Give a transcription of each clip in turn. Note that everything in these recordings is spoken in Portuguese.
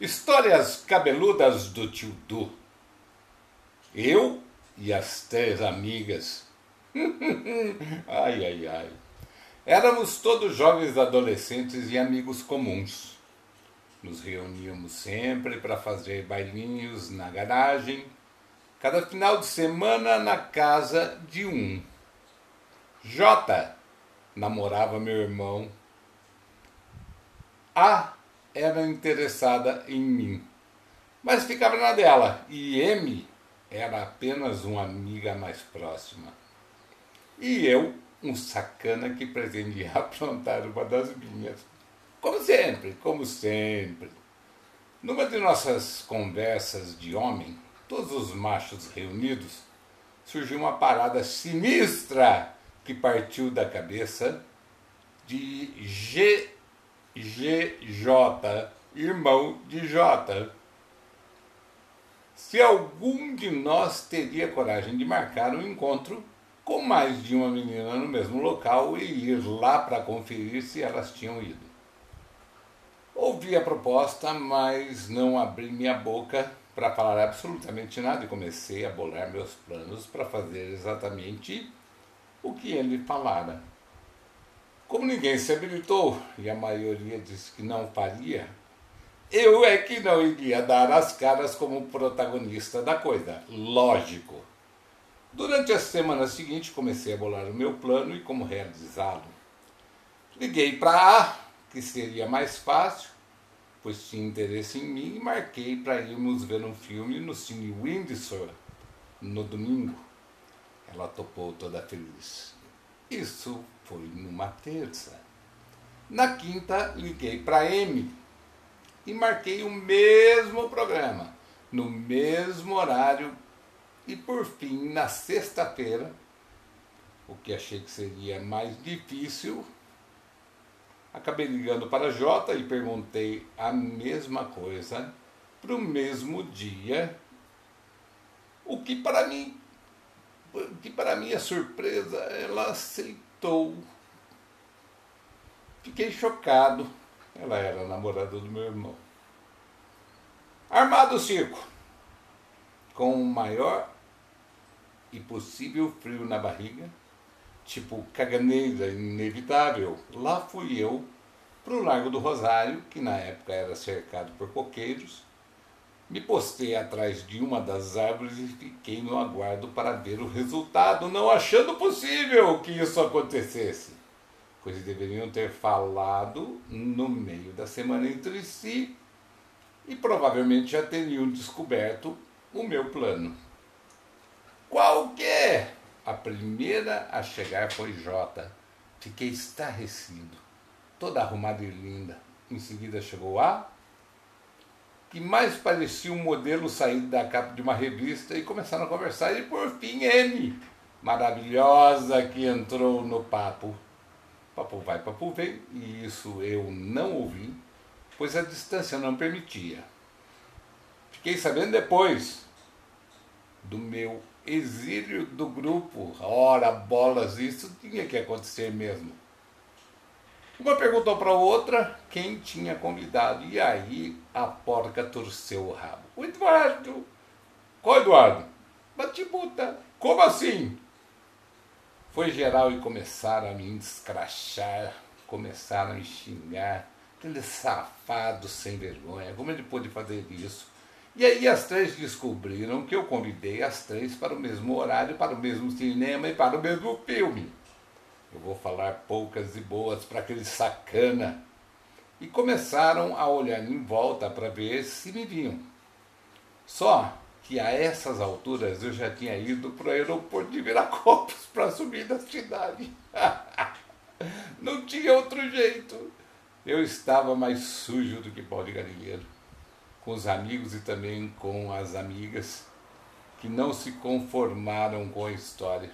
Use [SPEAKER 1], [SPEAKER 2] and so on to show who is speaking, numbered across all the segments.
[SPEAKER 1] Histórias cabeludas do tio Du. Eu e as três amigas. ai, ai, ai. Éramos todos jovens adolescentes e amigos comuns. Nos reuníamos sempre para fazer bailinhos na garagem, cada final de semana na casa de um. J namorava meu irmão. A era interessada em mim, mas ficava na dela, e M era apenas uma amiga mais próxima. E eu, um sacana que pretendia aprontar uma das minhas. Como sempre, como sempre. Numa de nossas conversas de homem, todos os machos reunidos, surgiu uma parada sinistra que partiu da cabeça de G GJ, irmão de J. Se algum de nós teria coragem de marcar um encontro com mais de uma menina no mesmo local e ir lá para conferir se elas tinham ido. Ouvi a proposta, mas não abri minha boca para falar absolutamente nada e comecei a bolar meus planos para fazer exatamente o que ele falara. Como ninguém se habilitou e a maioria disse que não faria, eu é que não iria dar as caras como protagonista da coisa. Lógico. Durante a semana seguinte comecei a bolar o meu plano e como realizá-lo. Liguei para A, que seria mais fácil, pois tinha interesse em mim, e marquei para irmos ver um filme no Cine Windsor no domingo. Ela topou toda feliz. Isso foi numa terça. Na quinta, liguei para M e marquei o mesmo programa, no mesmo horário. E por fim, na sexta-feira, o que achei que seria mais difícil, acabei ligando para J e perguntei a mesma coisa para o mesmo dia, o que para mim, que para minha surpresa, ela aceitou Fiquei chocado. Ela era namorada do meu irmão. Armado o circo, com o maior e possível frio na barriga, tipo caganeira inevitável, lá fui eu para o Largo do Rosário, que na época era cercado por coqueiros, me postei atrás de uma das árvores e fiquei no aguardo para ver o resultado, não achando possível que isso acontecesse. Pois deveriam ter falado no meio da semana entre si e provavelmente já teriam descoberto o meu plano. Qual que é? A primeira a chegar foi Jota. Fiquei estarrecido, toda arrumada e linda. Em seguida chegou A que mais parecia um modelo saído da capa de uma revista e começaram a conversar. E por fim, M, maravilhosa, que entrou no papo. Papo vai, papo vem, e isso eu não ouvi, pois a distância não permitia. Fiquei sabendo depois do meu exílio do grupo. Ora, bolas, isso tinha que acontecer mesmo. Uma perguntou para outra quem tinha convidado. E aí a porca torceu o rabo. O Eduardo. Qual Eduardo? Batibuta. Como assim? Foi geral e começaram a me escrachar, começaram a me xingar. Aquele safado sem vergonha. Como ele pôde fazer isso? E aí as três descobriram que eu convidei as três para o mesmo horário, para o mesmo cinema e para o mesmo filme. Eu vou falar poucas e boas para aquele sacana. E começaram a olhar em volta para ver se me viam. Só que a essas alturas eu já tinha ido para o aeroporto de Viracopos para subir da cidade. Não tinha outro jeito. Eu estava mais sujo do que pau de galinheiro, com os amigos e também com as amigas que não se conformaram com a história.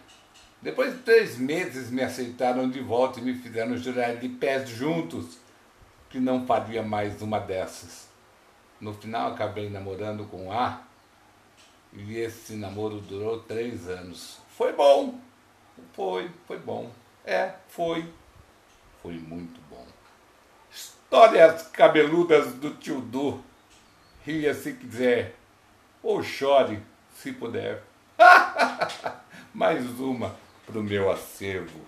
[SPEAKER 1] Depois de três meses me aceitaram de volta e me fizeram jurar de pés juntos que não faria mais uma dessas. No final acabei namorando com A e esse namoro durou três anos. Foi bom, foi, foi bom. É, foi, foi muito bom. Histórias cabeludas do tio Du. Ria se quiser, ou chore se puder. Mais uma pro meu acervo.